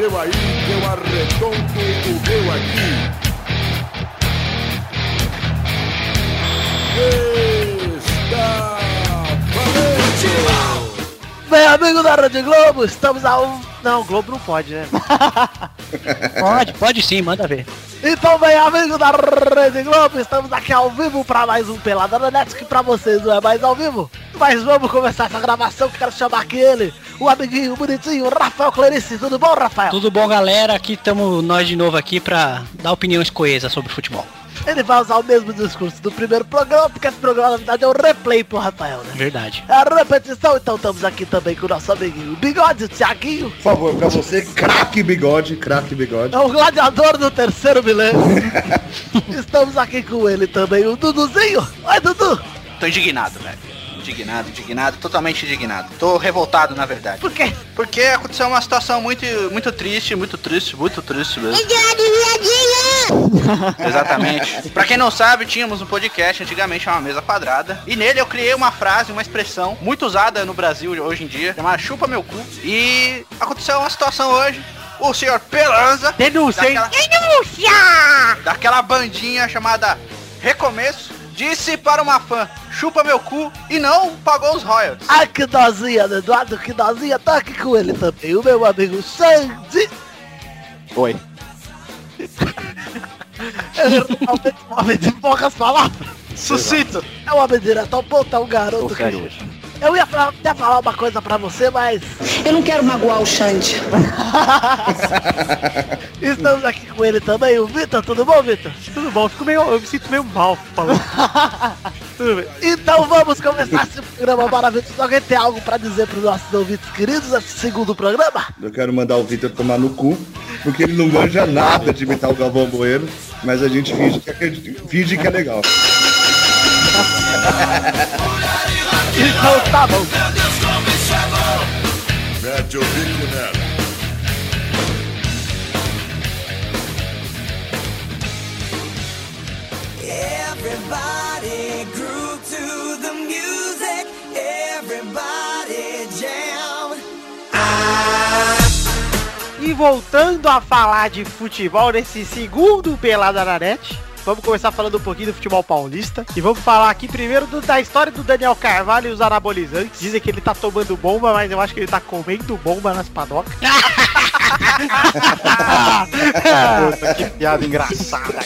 seu aí, que eu arredondo o meu aqui. Está valente! Bem, amigo da Rede Globo, estamos ao. Não, Globo não pode, né? Pode, pode sim, manda ver. Então, bem, amigo da Rede Globo, estamos aqui ao vivo para mais um Pelada na Net, que pra vocês não é mais ao vivo. Mas vamos começar essa gravação que quero chamar aqui ele, o amiguinho bonitinho, Rafael Clarice. Tudo bom, Rafael? Tudo bom, galera? Aqui estamos nós de novo aqui pra dar opiniões coesas sobre futebol. Ele vai usar o mesmo discurso do primeiro programa, porque esse programa, na verdade, é um replay pro Rafael, né? Verdade. É a repetição, então estamos aqui também com o nosso amiguinho Bigode, o Thiaguinho. Por favor, pra você, craque bigode, craque bigode. É o gladiador do terceiro milênio. Estamos aqui com ele também, o Duduzinho. Oi, Dudu. Tô indignado, velho. Indignado, indignado, totalmente indignado. Tô revoltado, na verdade. Por quê? Porque aconteceu uma situação muito, muito triste, muito triste, muito triste mesmo. Exatamente. Pra quem não sabe, tínhamos um podcast antigamente chamado Mesa Quadrada. E nele eu criei uma frase, uma expressão muito usada no Brasil hoje em dia, chamada chupa meu cu. E aconteceu uma situação hoje. O senhor Pelanza. Denúncia, hein? daquela, daquela bandinha chamada Recomeço, disse para uma fã, chupa meu cu, e não pagou os royalties. Ai, que dozinha, né, Eduardo, que dozinha. Tá aqui com ele também, o meu amigo Sandy. Oi. Realmente um homem de poucas palavras. Sucito. É um homem direto ao ponto, é um garoto que... Eu ia falar, até falar uma coisa pra você, mas Eu não quero magoar o Xande. estamos aqui com ele também, o Vitor. Tudo bom, Vitor? Tudo bom, fico meio, eu me sinto meio mal falando. Tudo bem. Então vamos começar esse programa maravilhoso. Alguém tem algo pra dizer pros nossos ouvintes queridos nesse segundo programa? Eu quero mandar o Vitor tomar no cu, porque ele não manja nada de imitar o Galvão Bueno, mas a gente finge que, acredita- finge que é legal. Então tá bom. Mete o bico nela. Everybody groove to the music. Everybody jam. E voltando a falar de futebol nesse segundo Pelada na Net, vamos começar falando um pouquinho do futebol paulista. E vamos falar aqui primeiro do- da história do Daniel Carvalho e os anabolizantes. Dizem que ele tá tomando bomba, mas eu acho que ele tá comendo bomba nas padocas. Puta, que piada engraçada.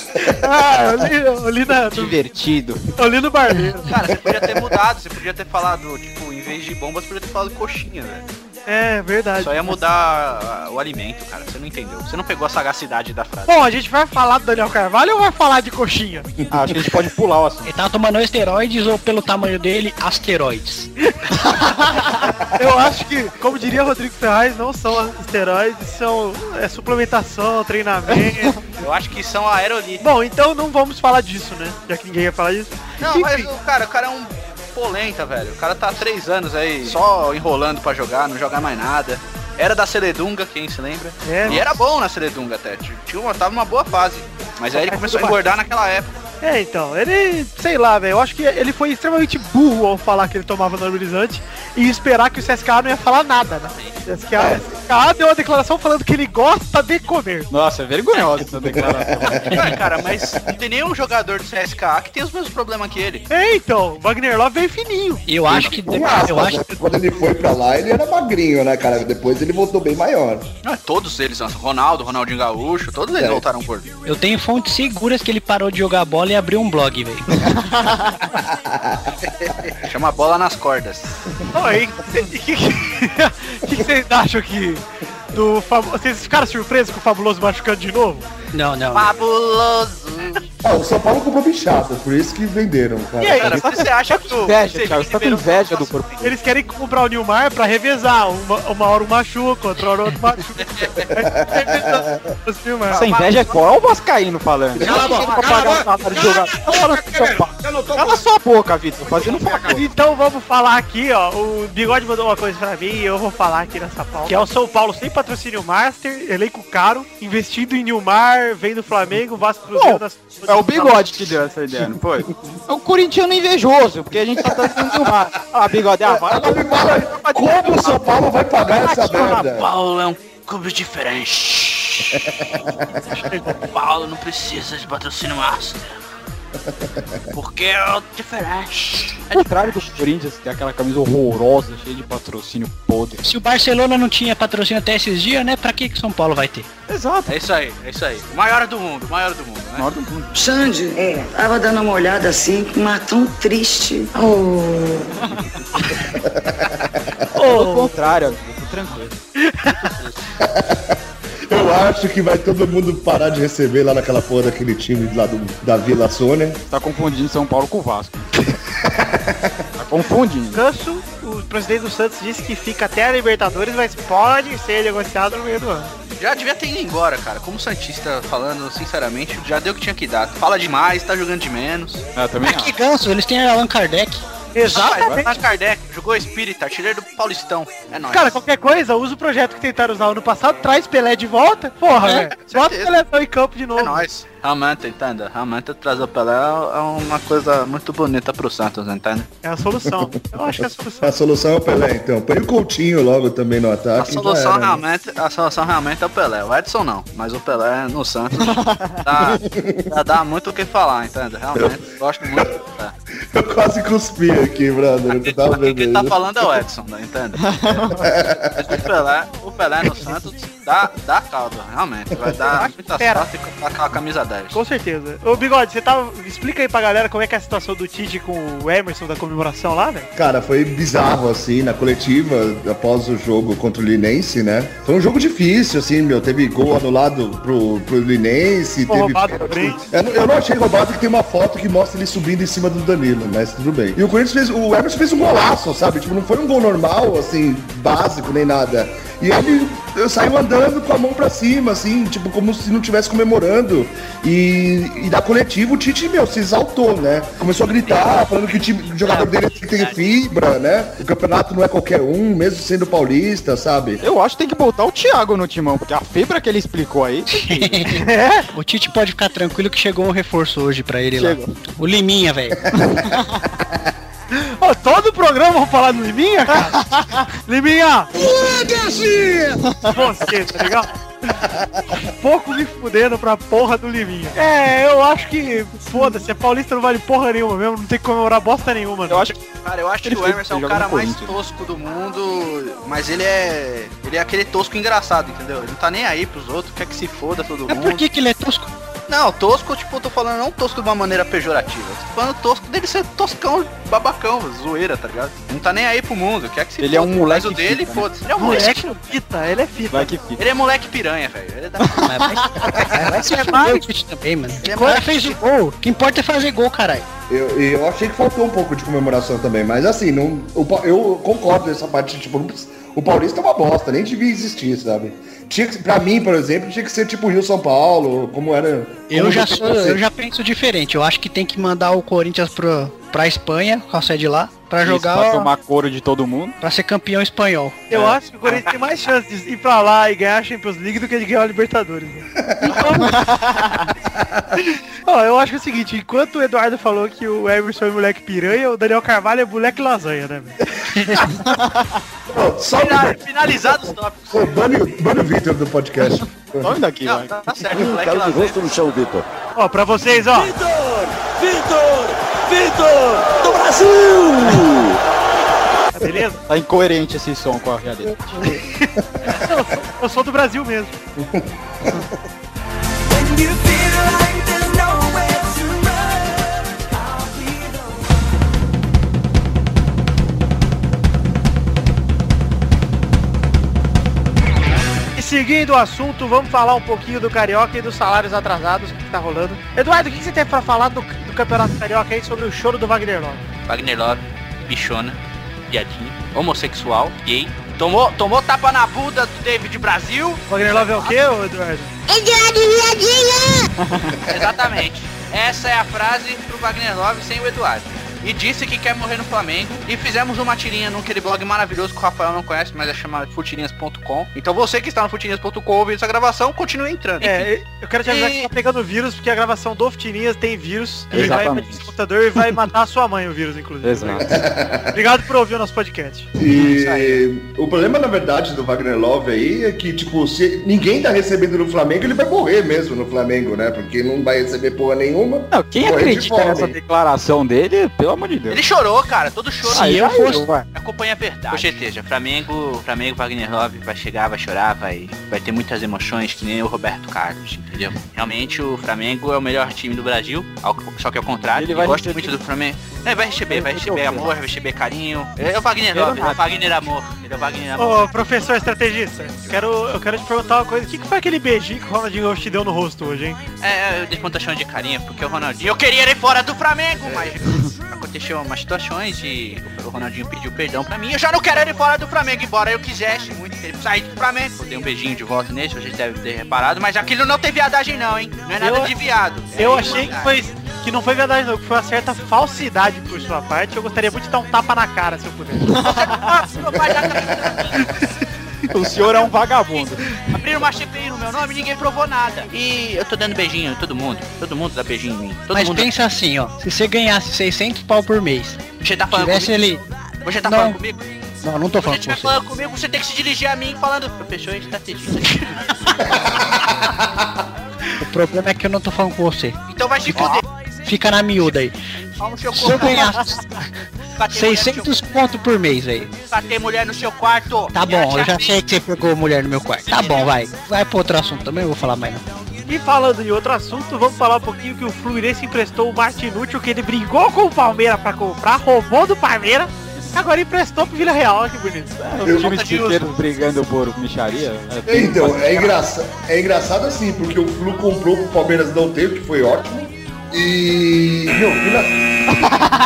ah, eu li, eu li na- no, Divertido. eu li no barbeiro. Cara, você podia ter mudado, você podia ter falado, tipo, em vez de bomba, você podia ter falado coxinha, velho. É, verdade. Só ia mudar o alimento, cara. Você não entendeu. Você não pegou a sagacidade da frase. Bom, a gente vai falar do Daniel Carvalho ou vai falar de coxinha? Ah, acho que a gente pode pular o assunto. Ele tava tomando esteroides ou pelo tamanho dele, asteroides. Eu acho que, como diria Rodrigo Ferraz, não são esteroides, são é, suplementação, treinamento. Eu acho que são aerolíticos. Bom, então não vamos falar disso, né? Já que ninguém ia falar disso. Não, mas o cara, o cara é um polenta, velho. O cara tá há três anos aí só enrolando pra jogar, não jogar mais nada. Era da Celedunga, quem se lembra? É. E era bom na Celedunga até. Tinha uma, tava numa boa fase. Mas aí ele começou a engordar naquela época. É, então, ele, sei lá, velho, eu acho que ele foi extremamente burro ao falar que ele tomava normalizante e esperar que o CSKA não ia falar nada, né? O CSKA, CSKA deu uma declaração falando que ele gosta de comer. Nossa, é vergonhosa essa declaração. Cara, cara, mas não tem nenhum jogador do CSKA que tem os mesmos problemas que ele. É, então, Wagner Love veio fininho. Eu acho que. Aspas, Eu acho né? Quando ele foi pra lá, ele era magrinho, né, cara? Depois ele voltou bem maior. Ah, todos eles, Ronaldo, Ronaldinho Gaúcho, todos eles É. voltaram gordos. Eu tenho fontes seguras que ele parou de jogar bola e abriu um blog, velho. Chama bola nas cordas. Oi, o que, que, que vocês acham que do. Vocês ficaram surpresos com o Fabuloso machucando de novo? Não, não. Fabuloso. Ah, o São Paulo comprou bichado, por isso que venderam, cara. E aí, Cara, você acha que o Inveja, você Thiago, você tá com inveja do corpo. Eles querem comprar o Nilmar pra revezar. Uma, uma hora um machuca, outra hora outro machuca. Essa inveja é qual? Olha o Vascaíno falando. Cala a boca, cala a o Cala sua boca, Vitor. Fazendo favor. Então vamos falar aqui, ó. O Bigode mandou uma coisa pra mim e eu vou falar aqui nessa pauta. Que é o São Paulo sem patrocínio Master, elenco caro, investindo em Nilmar, vem do Flamengo, Vasco Cruzeiro das... É o bigode que deu essa ideia, não foi? É um corintiano invejoso, porque a gente tá dando um mar. Ah, bigode, ah, vai. Como o São Paulo vai pagar essa São merda? Paulo é um clube diferente. o Paulo não precisa de patrocínio master. Porque é o diferente. Ao contrário do Corinthians, que tem aquela camisa horrorosa, cheia de patrocínio podre. Se o Barcelona não tinha patrocínio até esses dias, né? Pra que que São Paulo vai ter? Exato. É isso aí, é isso aí. O maior do mundo, o maior do mundo, né? Maior do mundo. Xande, é, tava dando uma olhada assim, mas tão triste. Oh. Ao contrário, amigo, tô tranquilo. Eu acho que vai todo mundo parar de receber lá naquela porra daquele time lá do, da Vila Sônia. Tá confundindo São Paulo com o Vasco. tá confundindo. Ganso, o presidente do Santos disse que fica até a Libertadores, mas pode ser negociado no meio do ano. Já devia ter ido embora, cara. Como Santista, falando sinceramente, já deu o que tinha que dar. Fala demais, tá jogando de menos. Ah, também Que acho. ganso, eles têm Allan Kardec. Exatamente. Allan Kardec, jogou Espírita, artilheiro do Paulistão. É nóis. Cara, qualquer coisa, usa o projeto que tentaram usar ano passado, traz Pelé de volta. Porra, É, velho. Bota o. Pelé em campo de novo. É nóis. Realmente, entenda. Realmente trazer o Pelé é uma coisa muito bonita pro Santos, entende? É a solução. Eu acho que é a solução. A solução é o Pelé, então. Põe o Coutinho logo também no A ataque. já solução era, né? realmente, a solução realmente é o Pelé. O Edson não, mas o Pelé no Santos dá, dá, dá muito o que falar, entende? Realmente, gosto muito do Pelé. Eu quase cuspi aqui, brother. Eu tava Quem bebendo. tá falando é o Edson, né? entende? Mas o Pelé, o Pelé no Santos dá, dá caldo, realmente. Vai dar muita Pera. sorte com aquela camisa 10. Com certeza. Ô, Bigode, você tá... Explica aí pra galera como é que é a situação do Tite com o Emerson da comemoração lá, velho. Cara, foi bizarro, assim, na coletiva, após o jogo contra o Linense, né? Foi um jogo difícil, assim, meu. Teve gol anulado pro, pro Linense, Foi teve... roubado também. Eu, não- eu não achei roubado que tem uma foto que mostra ele subindo em cima do Danilo, mas tudo bem. E o Corinthians fez, o Emerson fez um golaço, sabe? Tipo, não foi um gol normal, assim, básico, nem nada. E ele saiu andando com a mão pra cima, assim, tipo, como se não estivesse comemorando. E, e da coletiva o Tite, meu, se exaltou, né? Começou a gritar, falando que o, time, o jogador dele tem fibra, né? O campeonato não é qualquer um, mesmo sendo paulista, sabe? Eu acho que tem que botar o Thiago no timão, porque a fibra que ele explicou aí. O Tite pode ficar tranquilo que chegou um reforço hoje pra ele Chegou. lá. O Liminha, velho. Ô, todo o programa vamos falar do Liminha, cara? Liminha! Você, tá ligado? Pouco me fudendo pra porra do Liminha. É, eu acho que, foda-se, a Paulista não vale porra nenhuma mesmo, não tem que comemorar bosta nenhuma. Eu acho Cara, eu acho que Ele o Emerson é o cara mais tosco do mundo, mas ele é. Ele é aquele tosco engraçado, entendeu? Ele não tá nem aí pros outros, quer que se foda todo Mas mundo. por que que ele é tosco? Não, tosco, tipo, eu tô falando não tosco de uma maneira pejorativa. Eu tô falando tosco dele ser toscão, babacão, zoeira, tá ligado? Não tá nem aí pro mundo, quer que se Ele é foda. um moleque Mas o dele, fita, né? foda-se. Ele é um moleque. Moleque fita, ele é fita. vai que fica. Ele é moleque piranha, velho. Ele é da... Mas É mais- também, mano. Ele é mais- fez o gol. O que importa é fazer gol, caralho. Eu, eu achei que faltou um pouco de comemoração também, mas assim, não, o Pa- eu concordo nessa parte, tipo, o Paulista é uma bosta, nem devia existir, sabe? Tinha que, pra mim, por exemplo, tinha que ser tipo Rio São Paulo, como era. Eu já sou, eu já penso diferente. Eu acho que tem que mandar o Corinthians pro, pra Espanha, com a sede lá, pra Isso, jogar, Pra tomar couro de todo mundo. pra ser campeão espanhol. Eu acho que o Corinthians tem mais chance de ir pra lá e ganhar a Champions League do que de ganhar a Libertadores. né? Ó, eu acho que é o seguinte, enquanto o Eduardo falou que o Emerson é moleque piranha, o Daniel Carvalho é moleque lasanha, né, velho? Só Final- Finalizados os tópicos. Bane, o- bane o Vitor do podcast. Tome daqui, Não, vai. tá, tá certo, moleque lasanha. no chão, Vitor. Ó, pra vocês, ó. Vitor! Vitor! Vitor! Do Brasil! Tá beleza? Tá incoerente esse som com a realidade. Eu sou do Brasil mesmo. E seguindo o assunto, vamos falar um pouquinho do Carioca e dos salários atrasados que tá rolando. Eduardo, o que você tem pra falar do Campeonato Carioca aí sobre o choro do Wagner Love? Wagner Love, bichona, piadinha, homossexual, gay. Tomou, tomou tapa na bunda do David Brasil. Wagner Love é o quê, ô, Eduardo? Exatamente. Essa é a frase pro Wagner Love sem o Eduardo. E disse que quer morrer no Flamengo. E fizemos uma tirinha naquele blog maravilhoso que o Rafael não conhece, mas é chamado futirinhas.com. Então você que está no futirinhas.com ouvindo essa gravação, continue entrando. Enfim. É, eu quero te avisar E- que tá pegando vírus, porque a gravação do Futirinhas tem vírus. Ele vai invadir seu computador e vai matar a sua mãe o vírus, inclusive. Exato. Obrigado por ouvir o nosso podcast. E o problema, na verdade, do Wagner Love aí é que, tipo, se ninguém tá recebendo no Flamengo, ele vai morrer mesmo no Flamengo, né? Porque não vai receber porra nenhuma. Não, quem Morrer de acredita nessa declaração dele, pelo amor de Deus. Ele chorou, cara, todo choro. Se eu fosse- Acompanha a verdade. Ô, GT, Flamengo, Flamengo Wagner Love vai chegar, vai chorar, vai, vai ter muitas emoções, que nem o Roberto Carlos, entendeu? Realmente o Flamengo é o melhor time do Brasil, ao- só que ao contrário, Ele vai gosta muito do Flamengo. É, vai receber, vai receber vai amor, vai receber carinho. Ele é o Wagner Ele Love, é o. Wagner Amor. Ele é o Wagner Amor. Ô, professor estrategista, quero, eu quero te perguntar uma coisa. O que, que foi aquele beijinho que o Ronaldinho Gaúcho te deu no rosto hoje, hein? É, eu dei conta chamando de carinha, porque o Ronaldinho. Eu queria ele fora do Flamengo, mas aconteceu umas situações e o Ronaldinho pediu perdão pra mim. Eu já não quero ele fora do Flamengo, embora eu quisesse muito que ele saísse do Flamengo. Eu dei um beijinho de volta nele, vocês devem ter reparado, mas aquilo não tem viadagem não, hein? Não é nada Eu- de viado. É Eu achei que foi. Que não foi verdade não, que foi uma certa falsidade por sua parte. Eu gostaria muito de dar um tapa na cara se eu puder. Meu pai já O senhor é um vagabundo. abrindo uma CPI no meu nome e ninguém provou nada. E eu tô dando beijinho em todo mundo. Todo mundo dá beijinho em mim. Todo Mas mundo. pensa assim, ó. Se você ganhasse 600 pau por mês, Você tá falando tivesse comigo? ele... Você tá Não. falando comigo? Não, não tô Se você falando com estiver você. falando comigo, você tem que se dirigir a mim falando, professor estrategista. O problema é que eu não tô falando com você. então vai se fuder. Fica na miúda aí. Se eu seu- 600 pontos por mês aí. Catei mulher no seu quarto. Tá bom, eu já sei que você pegou mulher no meu quarto. Tá bom, vai. Vai pro outro assunto também, eu vou falar mais não. E falando em outro assunto, vamos falar um pouquinho que o Fluminense emprestou o Martinútil, que ele brigou com o Palmeiras pra comprar, roubou do Palmeiras, agora emprestou pro Vila Real, olha que bonito. Os times inteiros brigando por micharia. é Então, é, engraçado, é engraçado assim, porque o Flu comprou pro Palmeiras não ter, o que foi ótimo. E. Meu, Vila.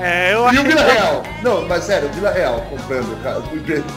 É, eu E o Vila Real? Não, mas sério, o Vila Real comprando, cara.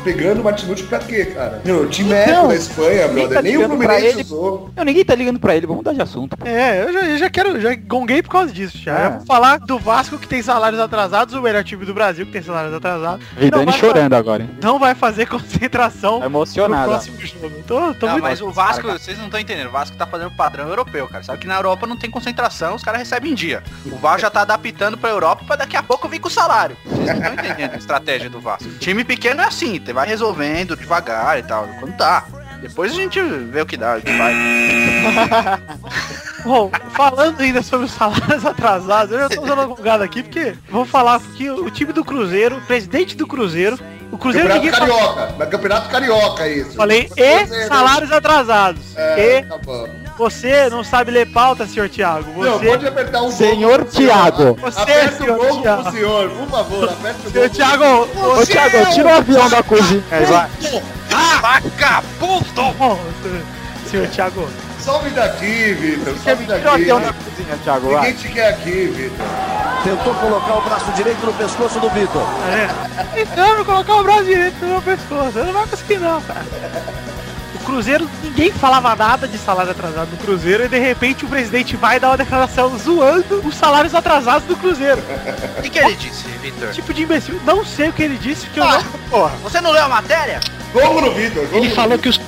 Pegando o Martinucci pra quê, cara? Meu, o time é Não, da Espanha, ninguém brother. tá Nem o Fluminense ele. usou. Não, ninguém tá ligando pra ele, vamos mudar de assunto. É, eu já, eu já quero, já gonguei por causa disso já. É. Vou falar do Vasco que tem salários atrasados, o melhor time do Brasil que tem salários atrasados. e não Vidani vai chorando agora, hein? Não vai fazer concentração no emocionado. próximo jogo. Tô, tô Não, muito... mas o Vasco, vocês não estão entendendo. O Vasco tá fazendo padrão europeu, cara. Sabe que na Europa não tem concentração, os caras recebem em dia. O Vasco já tá adaptando pra Europa pra daqui a pouco vir com o salário. Vocês não estão entendendo a estratégia do Vasco. Time pequeno é assim, você vai resolvendo devagar e tal. Quando dá. Depois a gente vê o que dá, o que vai. Bom, falando ainda sobre os salários atrasados, eu já tô usando alongado aqui, porque vou falar que o time do Cruzeiro, o presidente do Cruzeiro, o Cruzeiro ninguém Campeonato fala- Carioca. Mas Campeonato Carioca, isso. Falei, e salários atrasados. É, E tá bom. Você não sabe ler pauta, senhor Thiago. Não, Você, pode apertar um Senhor gol. Thiago. Você, Aperta o senhor gol Thiago. pro senhor, por favor, aperta o senhor gol. Thiago, Ô Thiago, tira o avião da cozinha aí, vai. Vagabundo! Bom, senhor Thiago, Some daqui, Vitor. Some Tira o daqui. avião da cozinha, Thiago, Ninguém vai. te quer aqui, Vitor. Tentou colocar o braço direito no pescoço do Vitor. eu vou colocar o braço direito no meu pescoço. Você não vai conseguir não, cara. Cruzeiro, ninguém falava nada de salário atrasado no Cruzeiro e de repente o presidente vai dar uma declaração zoando os salários atrasados do Cruzeiro. O que, que ele disse, Vitor? Tipo de imbecil. Não sei o que ele disse, porque eu Ah, não... porra, você não leu a matéria? Gol no Vitor. Ele no falou que os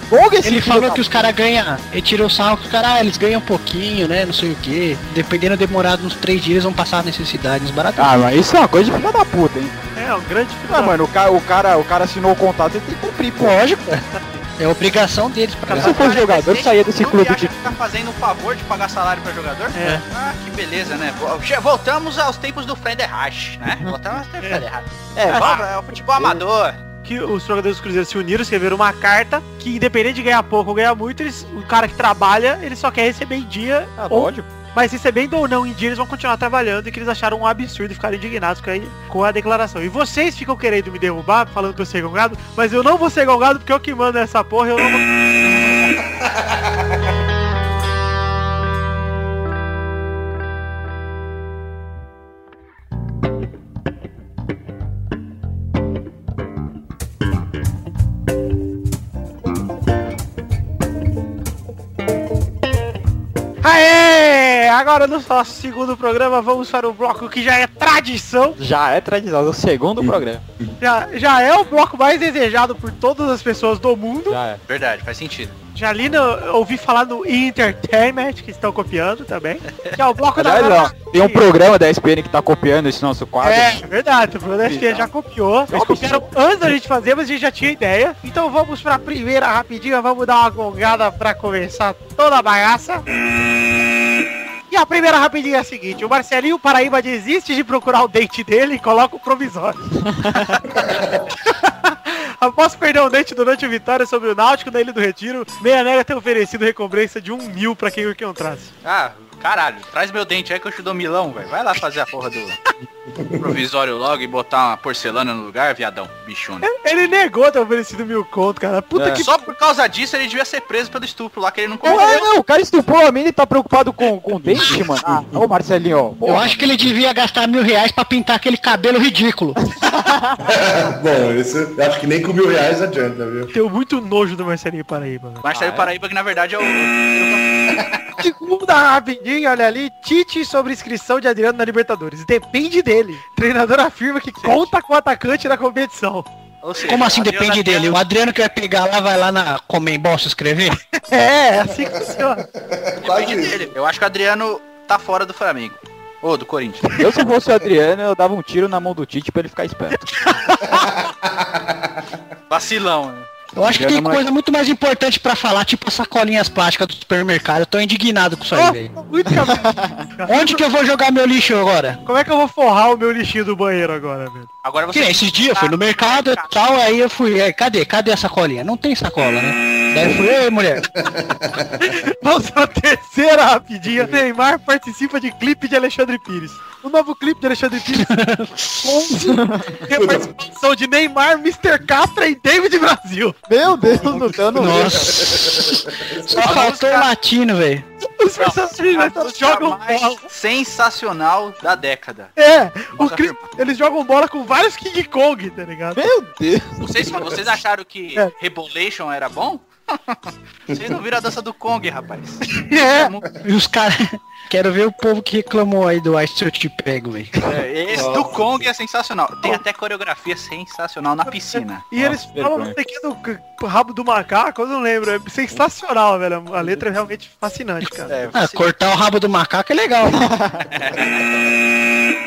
ele falou que os caras ganham, ele tirou o sarro que os caras, ah, eles ganham um pouquinho, né, não sei o que. Dependendo demorado uns três dias, vão passar necessidade, uns baratos. Ah, mas isso é uma coisa de filha da puta, hein? É, um grande filho Ah, da- mano, o cara, o cara, o cara assinou o contrato, ele tem que cumprir, pô. Lógico, é obrigação deles pra Se pagar. for jogador, saía desse clube acha de... que tá fazendo um favor de pagar salário pra jogador? É. Ah, que beleza, né? Voltamos aos tempos do Frederich, né? Voltamos aos tempos do Frederich. É, Vamos, é o futebol amador. que os jogadores do Cruzeiro se uniram, escreveram uma carta que independente de ganhar pouco ou ganhar muito, eles, o cara que trabalha, ele só quer receber em dia, Ah, ou, lógico. Mas recebendo ou não em dia, eles vão continuar trabalhando e que eles acharam um absurdo e ficaram indignados com a, declaração. E vocês ficam querendo me derrubar, falando que eu ser gongado, mas eu não vou ser gongado porque eu que mando essa porra, eu não vou... agora no nosso segundo programa vamos para o bloco que já é tradição. Já é tradição, é o segundo programa. Já, já é o bloco mais desejado por todas as pessoas do mundo. Já é. Verdade, faz sentido. Já li, no, ouvi falar no Entertainment, que estão copiando também. Que é o bloco da Aliás, ó, tem um programa da SPN que tá copiando esse nosso quadro. É, verdade, o Bruno SPN já copiou. Eles copiaram antes da gente fazer, mas a gente já tinha ideia. Então vamos pra primeira rapidinho, vamos dar uma gongada pra começar toda a bagaça. E a primeira rapidinha é a seguinte, o Marcelinho Paraíba desiste de procurar o dente dele e coloca o provisório. Após perder o dente durante a vitória sobre o Náutico na Ilha do Retiro, Meia Nega tem oferecido recompensa de um mil pra quem o encontrasse. Ah, caralho, traz meu dente aí que eu te dou milão, velho. Vai lá fazer a porra do provisório logo e botar uma porcelana no lugar, viadão, bichona. Ele negou ter oferecido mil conto, cara. Puta É. que Só por causa disso ele devia ser preso pelo estupro lá, que ele não É, cometeu. não, o cara estuprou a mina e tá preocupado com, com o dente, mano. Ah, ô Marcelinho, ó. Eu acho que ele devia gastar mil reais pra pintar aquele cabelo ridículo. Bom, isso eu acho que nem com mil reais adianta, viu? Tenho muito nojo do Marcelinho Paraíba. velho. Marcelo Paraíba, que na verdade é o. Segunda rapidinho, olha ali. Tite sobre inscrição de Adriano na Libertadores. Depende dele. treinador afirma que conta com o atacante na competição. Seja, Como assim Adriano depende Adriano- dele? O Adriano que vai pegar lá, vai lá na Comembol se inscrever? É, é assim que funciona. Quase Depende isso. dele. Eu acho que o Adriano tá fora do Flamengo. Ou do Corinthians. Eu se fosse o Adriano, eu dava um tiro na mão do Tite pra ele ficar esperto. Vacilão, né? Eu acho que tem coisa muito mais importante pra falar, tipo as sacolinhas plásticas do supermercado. Eu tô indignado com isso aí, velho. Oh, muito cabeça. Onde que eu vou jogar meu lixo agora? Como é que eu vou forrar o meu lixinho do banheiro agora, velho? Agora Que você. nem esses dias, fui no mercado e tal, aí eu fui, aí, cadê? Cadê a sacolinha? Não tem sacola, né? Daí eu fui, ei mulher, Vamos pra terceira rapidinha. Neymar participa de clipe de Alexandre Pires. O novo clipe de Alexandre Pires com tem a participação de Neymar, Mr. Catra e David Brasil. Meu Deus do céu, não nossa. Só faltou o latino, velho. Os personagens jogam bola. sensacional da década. É, clipe, eles jogam bola com vários King Kong, tá ligado? Meu Deus. Vocês, vocês acharam que É. Rebolation era bom? Vocês não viram a dança do Kong, rapaz. É, E os caras. Quero ver o povo que reclamou aí do Ice Eu Te Pego, velho. É, Esse do Kong é sensacional. Tem até coreografia sensacional na piscina. e eles Nossa, falam vergonha. que do rabo do macaco, eu não lembro. É sensacional, velho. A letra é realmente fascinante, cara. É, Ah, cortar o rabo do macaco é legal.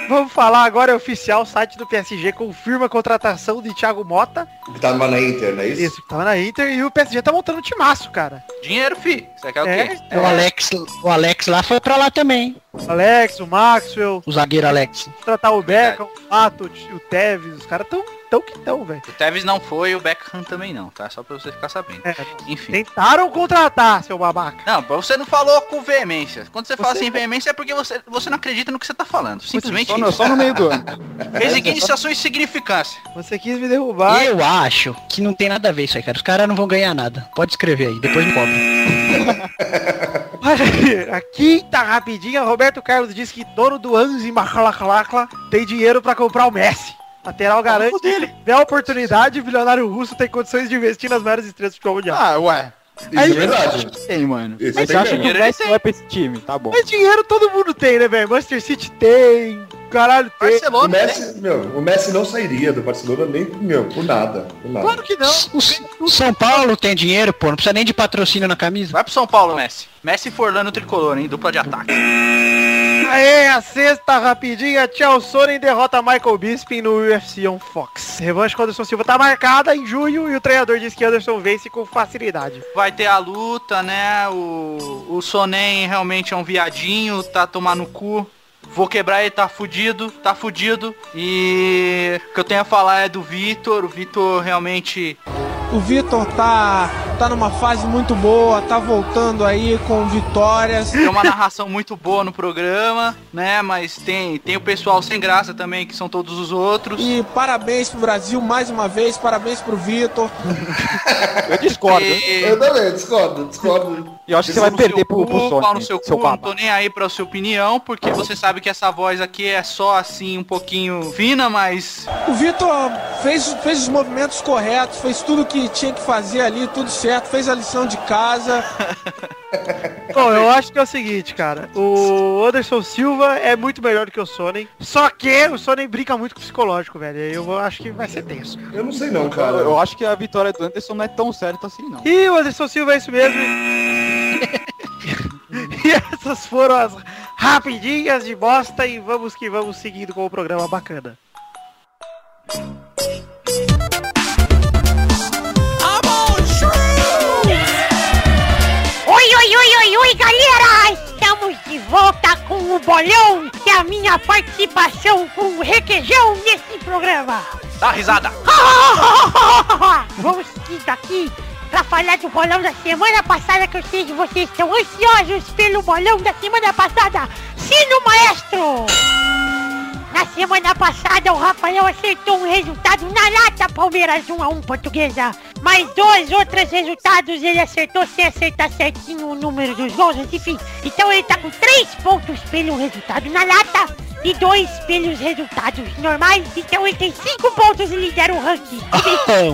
Vamos falar agora, é oficial, o site do PSG confirma a contratação de Thiago Mota. Que tá na Inter, não é isso? Isso, que tava na Inter, e o PSG tá montando um timaço, cara. Dinheiro, fi. Você quer o É, quê? O Alex, o Alex lá foi pra lá também. o Alex, o Maxwell, O zagueiro Alex. tratar o Beckham, o Mato, o Tevez, os caras tão, tão que tão, velho. O Tevez não foi, o Beckham também não, tá? Só pra você ficar sabendo. É, Enfim. tentaram contratar, seu babaca. Não, você não falou com veemência. Quando você, fala Você- assim veemência é porque você, você não acredita no que você tá falando. Simplesmente Só no, isso. só no meio do ano. Resignice a sua insignificância. Você quis me derrubar. Eu acho que não tem nada a ver isso aí, cara. Os caras não vão ganhar nada. Pode escrever aí, depois me cobra. Olha a quinta rapidinha, Roberto Carlos diz que dono do Anzi Macalaclacla tem dinheiro pra comprar o Messi. Lateral garante que tiver a oportunidade, o bilionário russo tem condições de investir nas maiores estrelas do futebol mundial. Ah, ué. Isso é verdade. Tem, mano. Isso Mas tem acha que o Messi não é pra esse time? Tá bom. Mas dinheiro todo mundo tem, né, velho? Manchester City tem, caralho tem. O Barcelona, né? Messi, meu, o Messi não sairia do Barcelona nem, meu, por nada. Por nada. Claro que não. O, o São Paulo tem dinheiro, pô. Não precisa nem de patrocínio na camisa. Vai pro São Paulo, Messi. Messi e Forlano tricolor, hein? Dupla de ataque. Aê, a sexta rapidinha, Tchau Sonnen derrota Michael Bisping no UFC on Fox. Revanche com Anderson Silva tá marcada em junho e o treinador diz que Anderson vence com facilidade. Vai ter a luta, né? O, o Sonen realmente é um viadinho, tá tomar no cu. Vou quebrar ele, tá fudido, tá fudido. E o que eu tenho a falar é do Vitor. O Vitor realmente O Vitor tá, tá numa fase muito boa, tá voltando aí com vitórias. tem uma narração muito boa no programa, né? Mas tem, tem o pessoal sem graça também, que são todos os outros. E parabéns pro Brasil mais uma vez, parabéns pro Vitor. Eu discordo. hein? E- Eu também, discordo, discordo. E eu acho que você vai perder pro, pro pau no seu seu cu, não tô nem aí pra sua opinião, porque você sabe que essa voz aqui é só assim, um pouquinho fina, mas O Vitor fez, fez os movimentos corretos, fez tudo que tinha que fazer ali, tudo certo, fez a lição de casa. Bom, eu acho que é o seguinte, cara. O Anderson Silva é muito melhor do que o Sonnen. Só que o Sonnen brinca muito com o psicológico, velho. Eu acho que vai ser tenso. Eu não sei não, cara. Eu acho que a vitória do Anderson não é tão certa assim, não. E o Anderson Silva é isso mesmo. e essas foram as rapidinhas de bosta. E vamos que vamos seguindo com o programa bacana. Oi, galera! Estamos de volta com o bolão e a minha participação com o requeijão nesse programa. Dá risada. Vamos seguir daqui pra falar do bolão da semana passada, que eu sei que vocês estão ansiosos pelo bolão da semana passada. Sino Maestro! Na semana passada, o Rafael acertou um resultado na lata, Palmeiras 1x1 Portuguesa. Mas dois outros resultados ele acertou sem acertar certinho o número dos gols, enfim. Então ele tá com três pontos pelo resultado na lata e dois pelos resultados normais. Então ele tem cinco pontos e lidera o ranking.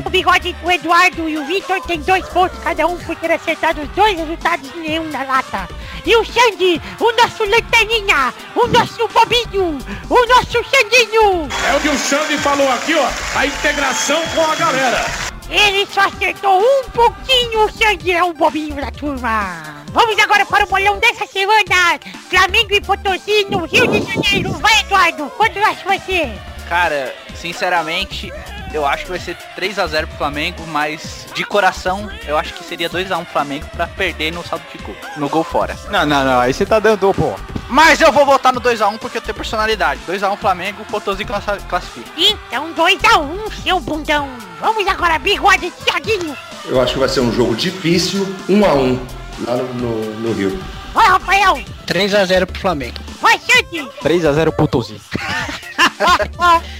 O Bigode, o Eduardo e o Vitor tem dois pontos cada um por ter acertado os dois resultados e nenhum na lata. E o Xande, o nosso lanterninha, o nosso bobinho, o nosso Xandinho. É o que o Xande falou aqui, ó. A integração com a galera. Ele só acertou um pouquinho, o Xande é o bobinho da turma. Vamos agora para o bolão dessa semana. Flamengo e Potosí no Rio de Janeiro. Vai, Eduardo, quanto acha que vai ser? Cara, sinceramente, eu acho que vai ser 3x0 pro Flamengo, mas de coração, eu acho que seria 2x1 Flamengo pra perder no saldo de gol. No gol fora. Não, não, não. Aí você tá dando, pô. Mas eu vou votar no 2x1 porque eu tenho personalidade. 2x1 Flamengo, Potosí classifica. Então 2x1, seu bundão. Vamos agora, bigode Thiaguinho. Eu acho que vai ser um jogo difícil, um a um, lá no, no, no Rio. Vai, Rafael! 3x0 pro Flamengo. Vai, Sandy! 3x0 pro Tozinho.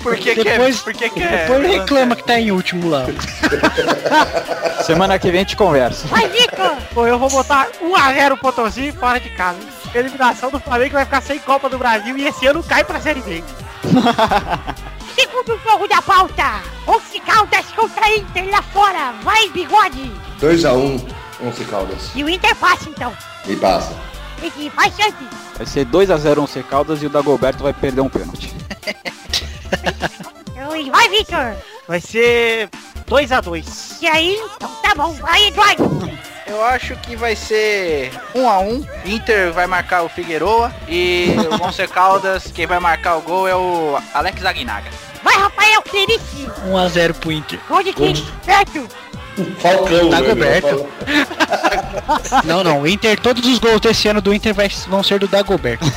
Por que, depois, é? Por que, que é? é? Reclama que tá em último lá. Semana que vem a gente conversa. Vai, Vitor! Pô, eu vou botar 1x0 pro Potozinho fora de casa. Eliminação do Flamengo vai ficar sem Copa do Brasil e esse ano cai pra Série B. Segundo jogo da pauta! Onze Caldas contra Inter lá fora! Vai, bigode! 2x1 11 Caldas. E o Inter passa então. E passa. E que faz chance. Vai ser 2x0 11 Caldas e o Dagoberto vai perder um pênalti. vai, Victor! Vai ser 2x2. E aí? Então tá bom. Vai, Eduardo! Eu acho que vai ser 1x1. um. Inter vai marcar o Figueroa e o Monster Caldas, quem vai marcar o gol é o Alex Aguinaga. Vai, Rafael Clerici! 1x0 pro Inter. Gol de Clerici, certo? Falcão, Tá coberto. irmão. Não, não. O Inter, todos os gols desse ano do Inter vai- vão ser do Dagoberto.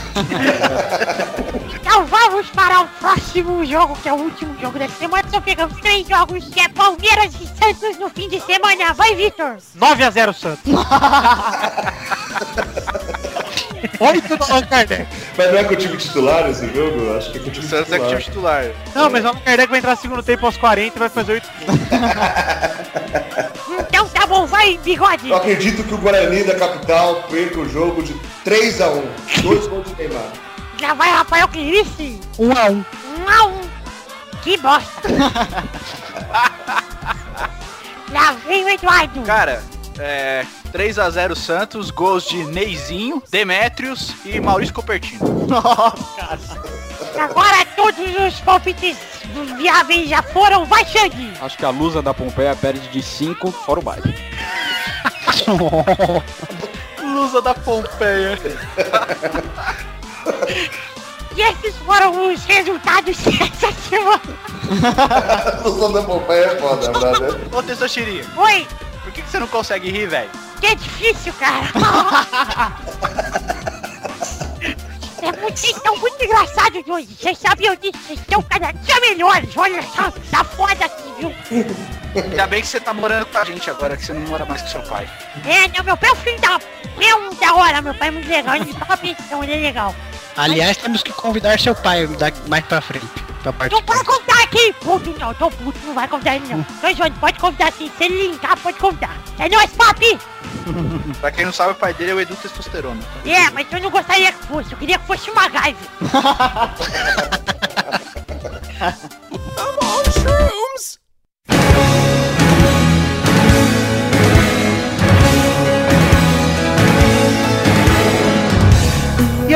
Então vamos para o próximo jogo, que é o último jogo da semana. Só pegamos três jogos, que é Palmeiras e Santos no fim de semana. Vai, Vitor. 9x0 Santos. 8 do Allan Kardec. Mas não é com o time titular esse jogo? Acho que é com o time Santos é com o time titular. titular. Não, mas o Allan Kardec vai entrar no segundo tempo aos 40 e vai fazer 8 Então tá bom, vai, bigode. Eu acredito que o Guarani da capital perca o jogo de 3 a 1 Dois gols de Neymar. Já vai, Rafael Clerici. 1x1. Um a um. Que bosta. Lá vem o Eduardo. Cara, é 3x0 Santos, gols de Neizinho, Demetrios e Maurício Copertino. Agora todos os palpites viáveis já foram. Vai, Xande. Acho que a Lusa da Pompeia perde de 5 fora o baile. Lusa da Pompeia. E esses foram os resultados dessa semana. Som da Pompeia é foda, brother. Ô, Tessoxirinha, Oi, por que, que você não consegue rir, velho? Que é difícil, cara. É muito, vocês estão muito engraçados hoje. Vocês sabiam disso? Vocês estão cada dia melhores. Olha só, tá foda aqui, viu? Ainda bem que você tá morando com a gente agora, que você não mora mais com seu pai. É, não, meu pai é um filho da... É um da hora, meu pai é muito legal. Ele paga pensão, ele é legal. Aliás, temos que convidar seu pai mais pra frente. Pra Não participar. pode contar aqui, puto, não. Tô puto, não vai convidar ele, não. Johnny, pode convidar sim. Se ele linkar, pode convidar. É nóis, papi! Pra quem não sabe, o pai dele é o Edu Testosterona. É, mas eu não gostaria que fosse. Eu queria que fosse uma MacGyver.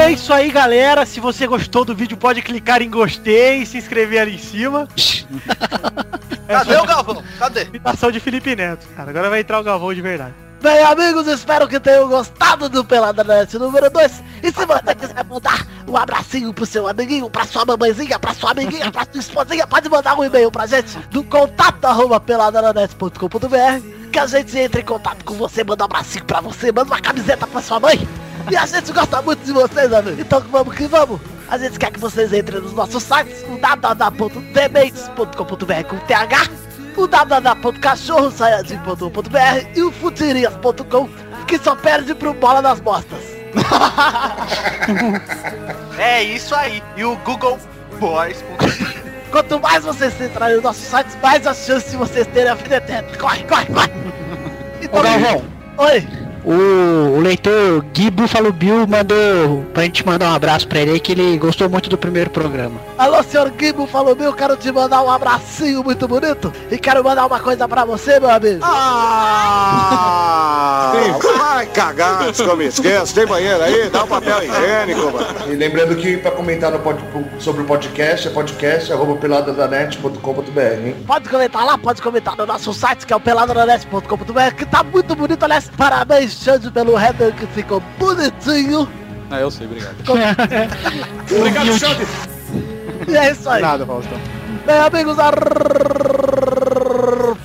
é isso aí, galera. Se você gostou do vídeo, pode clicar em gostei e se inscrever ali em cima. Cadê o Galvão? Cadê? Imitação de Felipe Neto, cara. Agora vai entrar o Galvão de verdade. Bem, amigos, espero que tenham gostado do Pelada Net número 2. E se você quiser mandar um abracinho pro seu amiguinho, pra sua mamãezinha, pra sua amiguinha, pra sua esposinha, pode mandar um e-mail pra gente no contato arroba que a gente entre em contato com você, manda um abracinho pra você, manda uma camiseta pra sua mãe. E a gente gosta muito de vocês, amigos. Então vamos que vamos. A gente quer que vocês entrem nos nossos sites, o www.demates.com.br com TH, o www.cachorrosaiadinho.com.br e o futirias.com, que só perde pro bola das bostas. É isso aí. E o Google Boys. Quanto mais vocês entrarem nos nossos sites, mais a chance de vocês terem a vida eterna. Corre, corre, corre! Ô Galvão, Oi! O, o leitor Gui Buffalo Bill mandou pra gente mandar um abraço pra ele aí que ele gostou muito do primeiro programa. Alô, senhor Gibo, falou meu, quero te mandar um abracinho muito bonito e quero mandar uma coisa pra você, meu amigo. Ah! Vai cagar me esqueço. Tem banheiro aí? Dá um papel higiênico, mano. E lembrando que pra comentar no pod- sobre o podcast é podcast arroba peladadanet.com.br, hein? Pode comentar lá, pode comentar no nosso site, que é o peladranet.com.br, que tá muito bonito, aliás. Parabéns, Xande, pelo header que ficou bonitinho. Ah, eu sei, obrigado. Obrigado, Xande. E é isso aí. Nada, Faustão. Bem, amigos,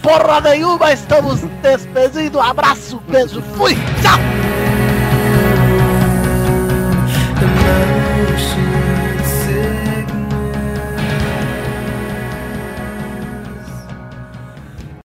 porra nenhuma, estamos despedindo. Abraço, beijo, fui, tchau!